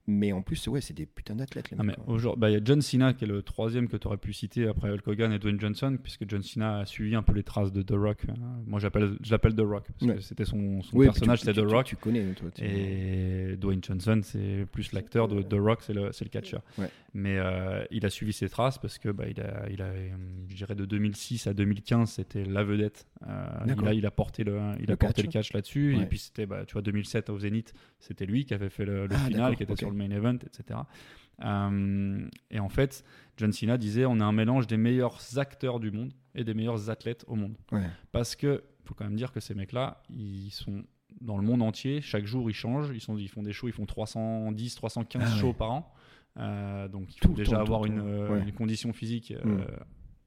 Mais en plus, ouais, c'est des putains d'athlètes, Ah, aujourd'hui, bah, il y a John Cena qui est le troisième que tu aurais pu citer après Hulk Hogan et Dwayne Johnson, puisque John Cena a suivi un peu les traces de The Rock. Euh, Moi, j'appelle, je l'appelle The Rock parce Ouais. que c'était son, son Oui, puis personnage, c'était The Rock. Tu connais, toi. tu- Et Dwayne Johnson, c'est plus l'acteur de The Rock, c'est le, c'est le catcheur. Ouais. Mais euh, il a suivi ses traces parce que bah, il a, il a, je dirais de 2006 à 2015, c'était la vedette. Euh, il, a, il a porté le, il Le a porté catch. le catch là-dessus. Ouais. Et puis c'était, bah, tu vois, 2007 au Zénith, c'était lui qui avait fait le, le Ah, final, qui était ok. Sur le main event, etc. Euh, et en fait, John Cena disait, on a un mélange des meilleurs acteurs du monde et des meilleurs athlètes au monde. Ouais. Parce que faut quand même dire que ces mecs-là, ils sont dans le monde entier. Chaque jour, ils changent. Ils, sont, ils font des shows, ils font 310, 315 Ah ouais. shows par an. Euh, donc, il faut déjà temps, avoir une, euh, Ouais. une condition physique euh,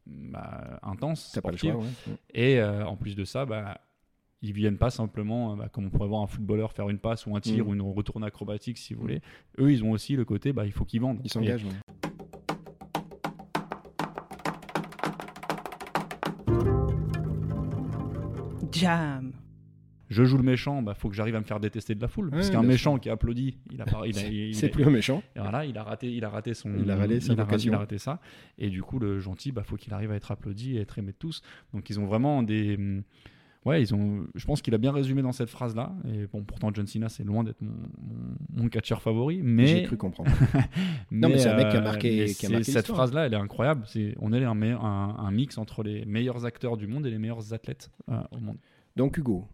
bah, intense, T'as pas le sportive. choix. Et en plus de ça, bah, ils viennent pas simplement, euh, bah, comme on pourrait voir un footballeur faire une passe ou un tir Mm. ou une retourne acrobatique, si vous voulez. Eux, ils ont aussi le côté, bah, il faut qu'ils vendent. Ils Et- s'engagent. ouais. Jam. je joue le méchant, bah faut que j'arrive à me faire détester de la foule. parce qu'un méchant qui applaudit, il a, pas- il a, il- C'est il- plus un méchant. et voilà, il a raté, il a raté son, Il a raté sa il a, occasion. il a raté ça. Et du coup, le gentil, bah faut qu'il arrive à être applaudi et être aimé de tous. Donc ils ont vraiment des, hum, ouais, ils ont. Je pense qu'il a bien résumé dans cette phrase là. Et bon, pourtant John Cena, c'est loin d'être mon, mon, mon catcheur favori, mais J'ai cru comprendre. Non, mais c'est un mec qui a marqué- mais qui a c'est- marqué cette l'histoire. phrase là, elle est incroyable. C'est, on est un, meilleur- un, un mix entre les meilleurs acteurs du monde et les meilleurs athlètes euh, au monde. Donc Hugo,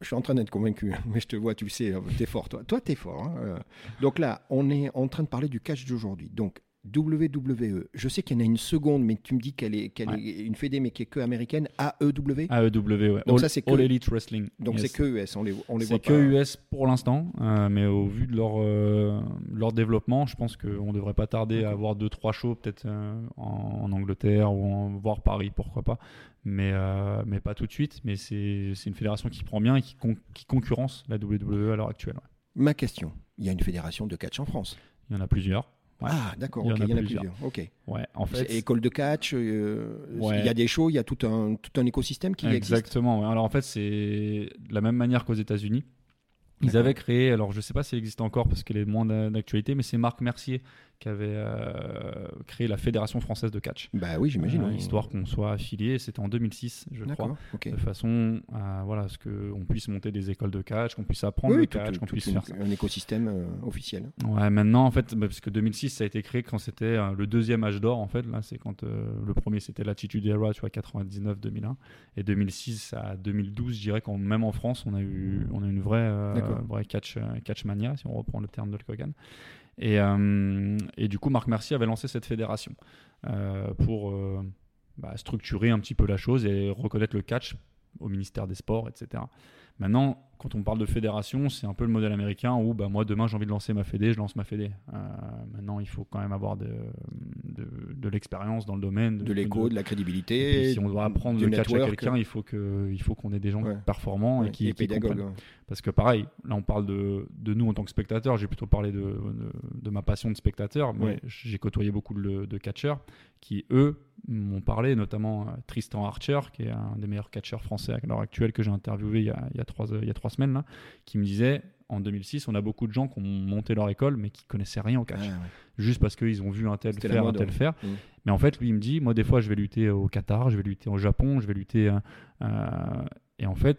je suis en train d'être convaincu, mais je te vois, tu le sais, t'es fort toi. Toi, t'es fort. hein, euh. Donc là, on est en train de parler du catch d'aujourd'hui. Donc WWE. Je sais qu'il y en a une seconde, mais tu me dis qu'elle est, qu'elle Ouais. est une fédé, mais qui est que américaine. AEW. AEW, ouais. Donc All, ça, c'est que- All Elite Wrestling. Donc Yes. c'est que US, on les, on les voit C'est pas. que US pour l'instant, euh, mais au vu de leur, euh, leur développement, je pense qu'on devrait pas tarder à avoir 2-3 shows, peut-être euh, en, en Angleterre ou en, voir Paris, pourquoi pas. Mais, mais pas tout de suite. Mais c'est c'est une fédération qui prend bien et qui, con- qui concurrence la WWE à l'heure actuelle. ouais. Ma question. Il y a une fédération de catch en France. Il y en a plusieurs. Ouais. Ah, d'accord, Il y en ok, a il y en a plusieurs. Ok. Ouais, en fait, École de catch, euh, Ouais. il y a des shows, il y a tout un, tout un écosystème qui existe. Exactement. ouais. Alors en fait, c'est de la même manière qu'aux États-Unis. Ils avaient créé, alors je sais pas s'il existe encore parce qu'elle est moins d'a- d'actualité, mais c'est Marc Mercier qui avait euh, créé la Fédération française de catch. Bah oui, j'imagine. Euh, oui. histoire qu'on soit affilié. C'était en 2006, je crois. De façon à voilà, ce qu'on puisse monter des écoles de catch, qu'on puisse apprendre Oui, le tout- catch, qu'on puisse une- faire ça. un écosystème euh, officiel. Ouais, maintenant en fait, bah, parce que 2006 ça a été créé quand c'était euh, le deuxième âge d'or en fait. Là, c'est quand le premier c'était l'Attitude Era, tu vois, 99-2001, et 2006 à 2012, je dirais qu'en même en France, on a eu, on a une vraie, vraie catch, catch mania, si on reprend le terme de Hulk Hogan. Et, euh, et du coup, Marc Mercier avait lancé cette fédération euh, pour euh, bah, structurer un petit peu la chose et reconnaître le catch au ministère des Sports, etc. Maintenant, quand on parle de fédération, c'est un peu le modèle américain où bah, moi demain j'ai envie de lancer ma fédé, je lance ma fédé. Euh, maintenant, il faut quand même avoir de, de, de l'expérience dans le domaine, De l'écho, de la crédibilité. puis, si on doit apprendre le catch à quelqu'un, il faut qu'on ait des gens Ouais. performants Ouais, et qui, et qui pédagogue. comprennent. ouais. Parce que pareil, là on parle de, de nous en tant que spectateurs, j'ai plutôt parlé de, de, de ma passion de spectateur, mais j'ai côtoyé beaucoup de, de catcheurs qui, eux, m'ont parlé, notamment euh, Tristan Archer, qui est un des meilleurs catcheurs français à l'heure actuelle que j'ai interviewé il y, a, il, y a trois, il y a trois semaines, là, qui me disait, en 2006, on a beaucoup de gens qui ont monté leur école, mais qui connaissaient rien au catch, Ah, ouais. juste parce qu'ils ont vu un tel faire, un mode, tel ouais. faire. Mm. Mais en fait, lui, il me dit, moi, des fois, je vais lutter au Qatar, je vais lutter au Japon, je vais lutter... euh, euh, et en fait,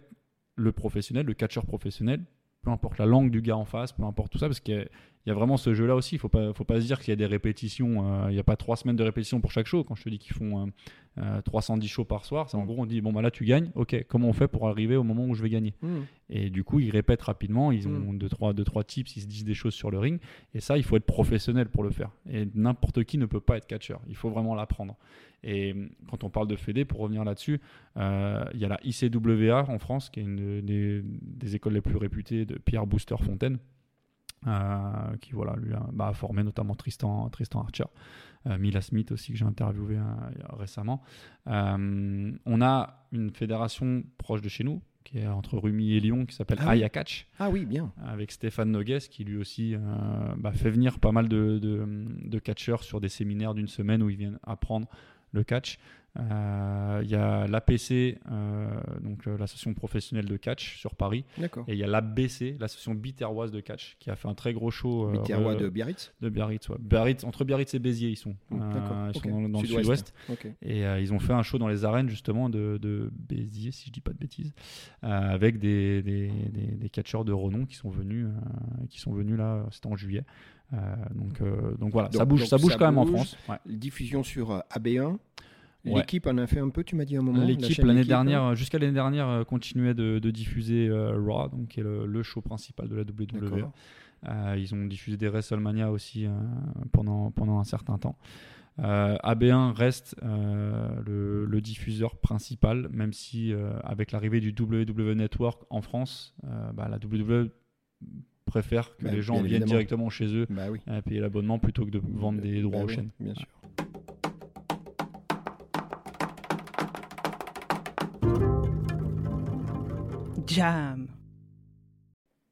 le professionnel, le catcheur professionnel, peu importe la langue du gars en face, peu importe tout ça, parce qu'il il y a vraiment ce jeu-là aussi. Il faut pas, faut pas se dire qu'il y a des répétitions. euh, il n'y a pas trois semaines de répétition pour chaque show. Quand je te dis qu'ils font euh, euh, 310 shows par soir, c'est en gros on dit bon bah là tu gagnes. Ok, comment on fait pour arriver au moment où je vais gagner? Mm. Et du coup ils répètent rapidement. Ils ont Mm. deux trois deux trois tips, ils se disent des choses sur le ring. Et ça il faut être professionnel pour le faire. Et n'importe qui ne peut pas être catcheur. Il faut vraiment l'apprendre. Et quand on parle de Fédé, pour revenir là-dessus, euh, il y a la ICWA en France, qui est une des, des écoles les plus réputées de Pierre Booster Fontaine, euh, qui voilà, lui a, bah, formé notamment Tristan, Tristan Archer, euh, Mila Smith aussi, que j'ai interviewé euh, récemment. Euh, on a une fédération proche de chez nous, qui est entre Rumi et Lyon, qui s'appelle Ah oui. Aya Catch Ah oui, bien. avec Stéphane Nogues qui lui aussi bah, fait venir pas mal de, de, de catcheurs sur des séminaires d'une semaine où ils viennent apprendre le catch. Euh, il y a l'APC, euh, donc euh, l'association professionnelle de catch sur Paris. Et il y a l'ABC, l'association biterroise de catch, qui a fait un très gros show. Euh, Biterrois de Biarritz? De Biarritz. Biarritz, entre Biarritz et Béziers, ils sont. Ah, ils sont dans, le sud-ouest. Et ils ont fait un show dans les arènes, justement, de, Béziers, si je dis pas de bêtises, avec des, catcheurs de renom qui sont venus, qui sont venus là, c'était en juillet. donc, donc voilà, ça bouge, ça bouge quand même en France. Ouais. Diffusion sur AB1 L'équipe en a fait un peu, tu m'as dit à un moment. L'équipe, l'année hein. dernière, euh, jusqu'à l'année dernière, euh, continuait de, diffuser euh, Raw, donc, qui est le, show principal de la WWE. Ils ont diffusé des WrestleMania aussi pendant, pendant un certain temps. AB1 reste le, diffuseur principal, même si avec l'arrivée du WWE Network en France, bah, la WWE préfère que bah les gens viennent directement chez eux bah, à payer l'abonnement plutôt que de vendre des bah droits aux chaînes. Bien sûr. Jam.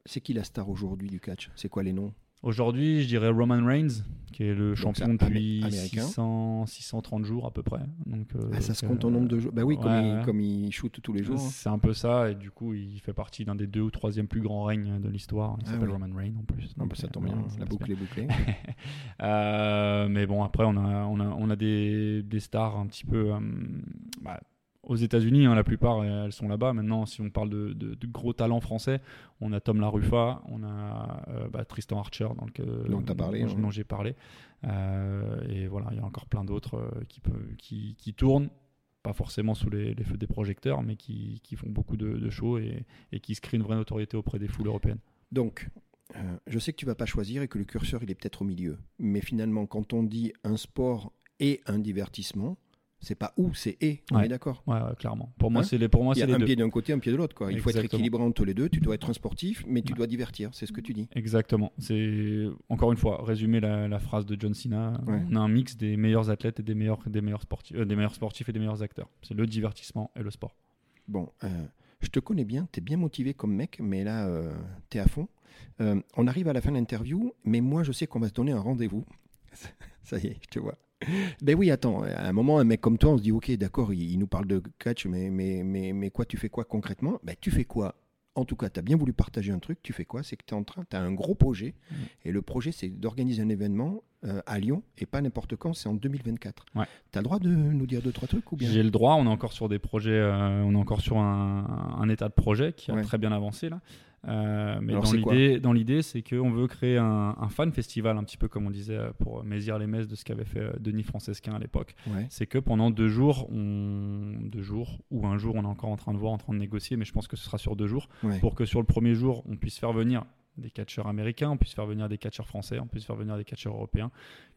C'est qui la star aujourd'hui du catch? C'est quoi les noms? Aujourd'hui, je dirais Roman Reigns, qui est le champion depuis américain. 600, 630 jours à peu près. Donc, euh, Ah, ça se compte en euh, nombre de jours. Bah oui, comme, ouais, il, ouais. comme il shoot tous les jours. hein. C'est un peu ça, et du coup, il fait partie d'un des deux ou troisième plus grands règnes de l'histoire. Il Ah s'appelle oui. Roman Reigns en plus. Non, Donc, bah, ça euh, tombe bien, la boucle est bouclée. Euh, mais bon, après, on a, on a, on a des, des stars un petit peu. euh, bah, aux États-Unis, hein, la plupart, euh, elles sont là-bas. Maintenant, si on parle de, de- de gros talents français, on a Tom Laruffa, on a euh, bah, Tristan Archer, dans le, Dont parlé, dont, hein. dont j'ai parlé. Euh, et voilà, il y a encore plein d'autres euh, qui, peut- qui, qui tournent, pas forcément sous les, les feux des projecteurs, mais qui, qui font beaucoup de, de shows et, et qui se créent une vraie notoriété auprès des foules européennes. Donc, Euh, je sais que tu vas pas choisir et que le curseur il est peut-être au milieu. Mais finalement, quand on dit un sport et un divertissement, c'est pas ou, c'est et. On Ouais. est d'accord. Ouais, ouais, clairement. Pour moi, Hein c'est les, pour moi, Il y a les un deux. pied d'un côté, un pied de l'autre. quoi. Il faut être équilibré entre les deux. Tu dois être un sportif, mais tu dois divertir. C'est ce que tu dis. Exactement. C'est encore une fois résumer la, la phrase de John Cena. On a un mix des meilleurs athlètes et des meilleurs, des meilleurs sportifs, euh, des meilleurs sportifs et des meilleurs acteurs. C'est le divertissement et le sport. Bon, euh, je te connais bien, tu es bien motivé comme mec, mais là, tu es à fond. Euh, on arrive à la fin de l'interview, mais moi, je sais qu'on va se donner un rendez-vous. Ça y est, je te vois. Ben oui, attends, à un moment, un mec comme toi, on se dit, ok, d'accord, il, il nous parle de catch, mais, mais, mais, mais quoi, tu fais quoi concrètement? Ben tu fais quoi? En tout cas, tu as bien voulu partager un truc, tu fais quoi? C'est que tu es en train, tu as un gros projet, Mm. et le projet, c'est d'organiser un événement euh, à Lyon, et pas n'importe quand, c'est en 2024. Ouais. Tu as le droit de nous dire deux, trois trucs ou bien? J'ai le droit. On est encore sur des projets. euh, on est encore sur un, un état de projet qui a Ouais. très bien avancé là. Euh, mais Alors, dans l'idée, dans l'idée, c'est qu'on veut créer un, un fan festival, un petit peu comme on disait pour Mézir les Messes de ce qu'avait fait euh, Denis Francesquin à l'époque. Ouais. c'est que pendant deux jours, on... deux jours ou un jour, on est encore en train de voir, en train de négocier, mais je pense que ce sera sur deux jours, Ouais. pour que sur le premier jour, on puisse faire venir des catcheurs américains, on puisse faire venir des catcheurs français, on puisse faire venir des catcheurs européens,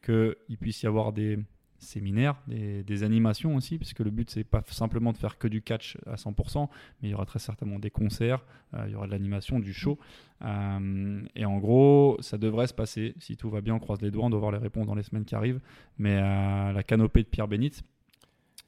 qu'il puisse y avoir des séminaires, des, des animations aussi, puisque le but c'est pas simplement de faire que du catch à 100%, mais il y aura très certainement des concerts, euh, il y aura de l'animation, du show, Euh, et en gros ça devrait se passer, si tout va bien, on croise les doigts, on doit voir les réponses dans les semaines qui arrivent, mais à la canopée de Pierre Bénite,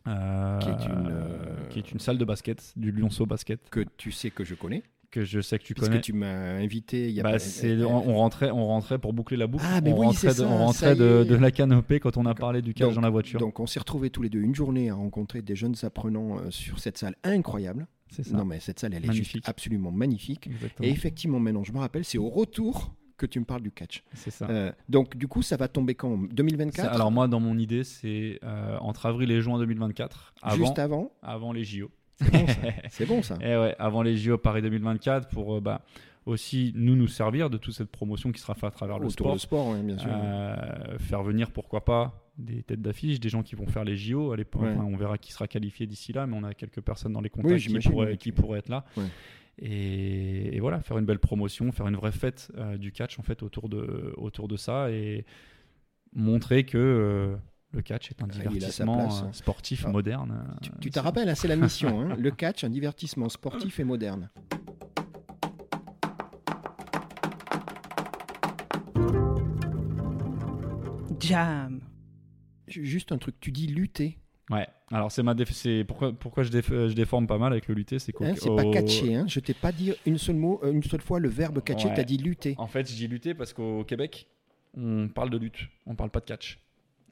euh, Qui est une, euh, qui est une salle de basket, du Lyonceau Basket, que tu sais que je connais, que je sais que tu puisque connais. tu m'as invité il y a Bah, pas- on, on rentrait, on rentrait pour boucler la boucle. Ah, mais on oui, rentrait, de, on rentrait la canopée quand on a parlé du catch Donc- dans la voiture. Donc on s'est retrouvés tous les deux une journée à rencontrer des jeunes apprenants euh, sur cette salle incroyable. c'est ça. Non mais cette salle elle est juste absolument magnifique. Exactement. Et effectivement maintenant je me rappelle c'est au retour que tu me parles du catch. C'est ça. Euh, donc du coup ça va tomber quand? C'est- 2024 Alors moi, dans mon idée, c'est euh, entre avril et juin 2024, avant, Juste avant avant les JO. C'est bon ça. C'est bon ça. Et ouais, avant les JO Paris 2024, pour euh, bah, aussi nous nous servir de toute cette promotion qui sera faite à travers le Autour sport. sport ouais, bien sûr. Euh, faire venir pourquoi pas des têtes d'affiche, des gens qui vont faire les JO à l'époque. Ouais. Enfin, on verra qui sera qualifié d'ici là, mais on a quelques personnes dans les contacts qui, pourraient, ouais. qui pourraient être là. Et, et voilà, faire une belle promotion, faire une vraie fête euh, du catch en fait autour de, autour de ça et montrer que le catch est un Ah, divertissement place. euh, sportif Ah. moderne. euh, Tu- te c'est- rappelles, c'est la mission. hein, le catch, un divertissement sportif et moderne. Jam. Ju- Juste un truc, tu dis lutter. Ouais. Alors c'est ma déf- c'est pourquoi pourquoi je, déf- je déforme pas mal avec le lutter, c'est qu'au- Hein, c'est pas catcher. Hein. Je t'ai pas dit une seule, mot, euh, une seule fois le verbe catcher, Ouais. tu as dit lutter. En fait, je dis lutter parce qu'au Québec, on parle de lutte, on parle pas de catch.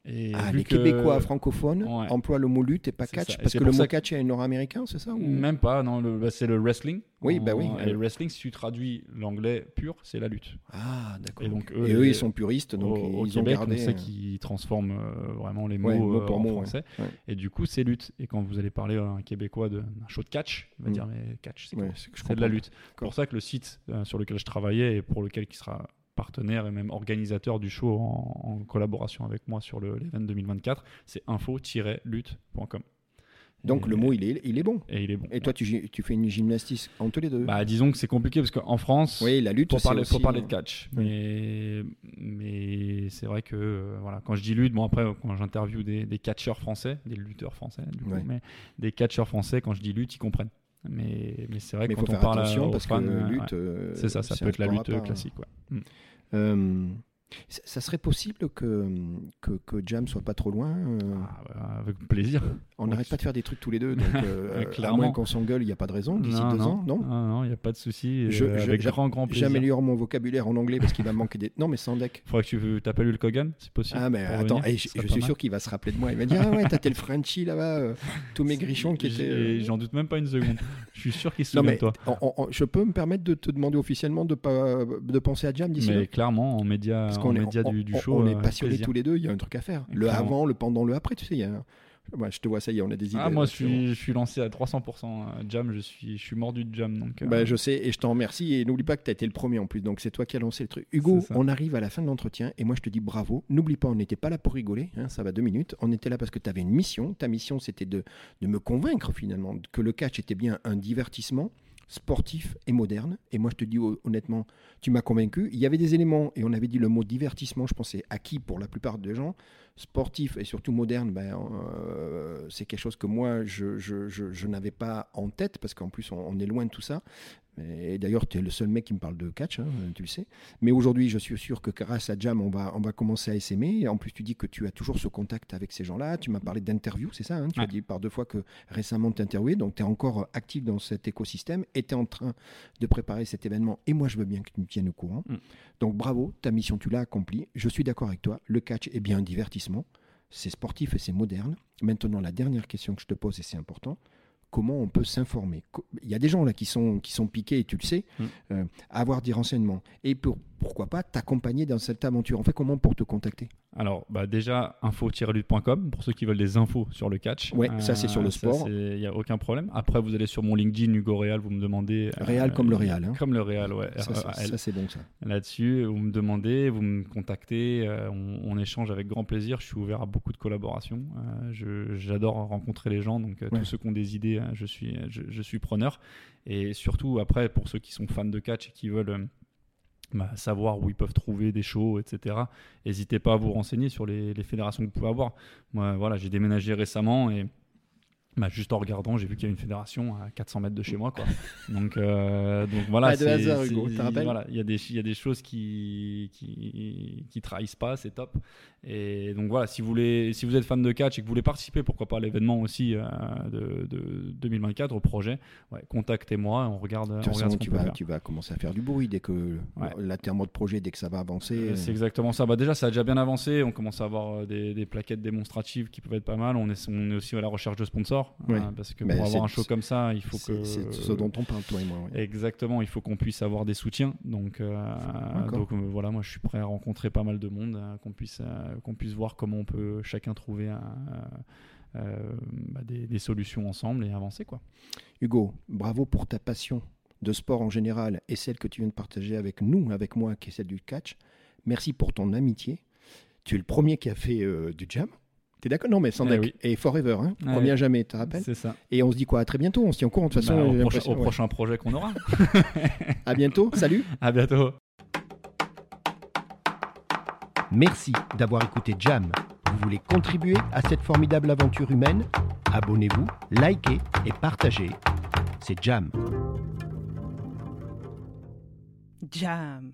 Et Ah, les que- Québécois francophones Ouais. emploient le mot lutte et pas catch. Et parce que le mot catch est nord-américain, c'est ça ou- Même pas, non, bah, c'est le wrestling. Oui, bah oui. Et le wrestling, si tu traduis l'anglais pur, c'est la lutte. Ah, d'accord. Et donc, Et eux, les- ils sont puristes, donc au, au ils ont Québec, gardé. on sait euh, qu'ils transforment euh, vraiment les mots, Ouais, mot euh, en mot, français. Ouais. Et du coup, c'est lutte. Et quand vous allez parler à un Québécois d'un show de catch, il va Mm. dire mais catch, c'est de la lutte. C'est pour ça que le site sur lequel je travaillais et pour lequel qui sera partenaire et même organisateur du show en, en collaboration avec moi sur le- l'event 2024, c'est info-lutte.com. Donc Et- le mot, il est, il est bon. Et il est bon. Et toi, tu, tu fais une gymnastique entre les deux. Bah, disons que c'est compliqué parce qu'en France, oui, la lutte, parler, de catch. Oui. Mais, mais c'est vrai que euh, voilà, quand je dis lutte, bon après quand j'interviewe des, des catcheurs français, des lutteurs français, du coup, Ouais. mais des catcheurs français, quand je dis lutte, ils comprennent. Mais, mais c'est vrai Mais que il faut quand on faire parle attention aux parce fans, que euh, lutte, ouais, euh, c'est ça, ça peut être la lutte part. classique. ouais. Ça serait possible que, que, que Jam soit pas trop loin euh, Ah, bah, avec plaisir. On ouais. n'arrête pas de faire des trucs tous les deux, donc euh, à moins qu'on s'engueule, il n'y a pas de raison d'ici deux non, ans, non? Non, non, il n'y a pas de souci. Je- euh, avec grand, grand plaisir. J'améliore mon vocabulaire en anglais parce qu'il va manquer des. Non, mais sans deck. Faudrait que tu t'appelles Hulk Hogan, c'est possible. Ah, mais attends, et ce je, suis mal. sûr qu'il va se rappeler de moi. Il va dire Ah ouais, t'as tel Frenchie là-bas, euh, tous mes grichons qui étaient. J'en doute même pas une seconde. Je suis sûr qu'il se souvient de toi. on- on- on- je peux me permettre de te demander officiellement de, pas, de penser à Jam d'ici Mais clairement, en média, qu'on est, média on- du, du on- show. on est euh, passionnés plaisir. tous les deux, il y a un truc à faire. Le avant, le pendant, le après, tu sais. il y a un- Ouais, je te vois, ça y est, on a des idées. Ah, moi, je suis, je suis lancé à 300%. euh, Jam, je suis, je suis mordu de jam. Donc, euh, Bah, je sais et je t'en remercie. Et n'oublie pas que tu as été le premier en plus. Donc c'est toi qui as lancé le truc. Hugo, on arrive à la fin de l'entretien et moi je te dis bravo. N'oublie pas, on n'était pas là pour rigoler. hein, ça va deux minutes. On était là parce que tu avais une mission. Ta mission c'était de, de me convaincre finalement que le catch était bien un divertissement sportif et moderne. Et moi, je te dis hon- honnêtement, tu m'as convaincu. Il y avait des éléments, et on avait dit le mot divertissement, je pensais acquis pour la plupart des gens. Sportif et surtout moderne, ben, euh, c'est quelque chose que moi, je, n'avais pas en tête, parce qu'en plus, on est loin de tout ça. Et d'ailleurs, tu es le seul mec qui me parle de catch, hein, tu le sais. Mais aujourd'hui, je suis sûr que grâce à Jam, on va, on va commencer à s'aimer. En plus, tu dis que tu as toujours ce contact avec ces gens-là. Tu m'as parlé d'interview, c'est ça hein? Tu Ouais. as dit par deux fois que récemment tu interviewé. Donc, tu es encore actif dans cet écosystème et tu es en train de préparer cet événement. Et moi, je veux bien que tu me tiennes au courant. Mm. Donc, bravo, ta mission, tu l'as accomplie. Je suis d'accord avec toi. Le catch est bien un divertissement. C'est sportif et c'est moderne. Maintenant, la dernière question que je te pose, et c'est important, comment on peut s'informer Il y a des gens là qui sont, qui sont piqués, et tu le sais, Mm. euh, à avoir des renseignements. Et pour, pourquoi pas t'accompagner dans cette aventure? On fait comment pour te contacter? Alors, bah déjà, info-lutte.com pour ceux qui veulent des infos sur le catch. Ouais, ça, c'est sur le sport. Il n'y a aucun problème. Après, vous allez sur mon LinkedIn, Hugo Real, vous me demandez. euh, Réal comme le Real, hein. Comme le Real, ouais. Ça, c'est- R-E-A-L. ça, c'est bon ça. Là-dessus, vous me demandez, vous me contactez, euh, on, on échange avec grand plaisir. Je suis ouvert à beaucoup de collaborations. Euh, J'adore rencontrer les gens, donc euh, Ouais. tous ceux qui ont des idées, euh, je suis, je, je suis preneur. Et surtout, après, pour ceux qui sont fans de catch et qui veulent euh, bah, savoir où ils peuvent trouver des shows, etc., n'hésitez pas à vous renseigner sur les, les fédérations que vous pouvez avoir. Moi, voilà, j'ai déménagé récemment et bah, juste en regardant, j'ai vu qu'il y a une fédération à 400 mètres de chez moi. Quoi. donc, euh, donc voilà. Pas de hasard, Hugo, il y, a des- il y a des choses qui, qui, qui trahissent pas, c'est top. Et donc voilà, si vous, voulez, si vous êtes fan de catch et que vous voulez participer, pourquoi pas à l'événement aussi euh, de, de 2024 au projet, ouais, contactez-moi, on regarde, De on toute regarde ce tu vas, tu vas commencer à faire du bruit dès que Ouais. la terme de projet, dès que ça va avancer. Euh, C'est exactement ça. Bah déjà, ça a déjà bien avancé. On commence à avoir des, des plaquettes démonstratives qui peuvent être pas mal. On est, on est aussi à la recherche de sponsors. Ouais. hein, parce que pour avoir un show comme ça, il faut que. c'est ce dont on parle, toi et moi. ouais. Exactement, il faut qu'on puisse avoir des soutiens. Donc, euh, donc euh, voilà, moi je suis prêt à rencontrer pas mal de monde, euh, qu'on puisse, euh, qu'on puisse voir comment on peut chacun trouver un, euh, bah, des, des solutions ensemble et avancer. quoi. Hugo, bravo pour ta passion de sport en général et celle que tu viens de partager avec nous, avec moi, qui est celle du catch. Merci pour ton amitié. Tu es le premier qui a fait euh, du jam. T'es d'accord? Non, mais sans Eh deck. oui. Et forever, hein. Premier à jamais, tu te rappelles? C'est ça. Et on se dit quoi? À très bientôt. On se tient au courant. De toute façon, Bah, j'ai au, au ouais. prochain projet qu'on aura. À bientôt. Salut. à bientôt. Merci d'avoir écouté Jam. Vous voulez contribuer à cette formidable aventure humaine? Abonnez-vous, likez et partagez. C'est Jam. Jam.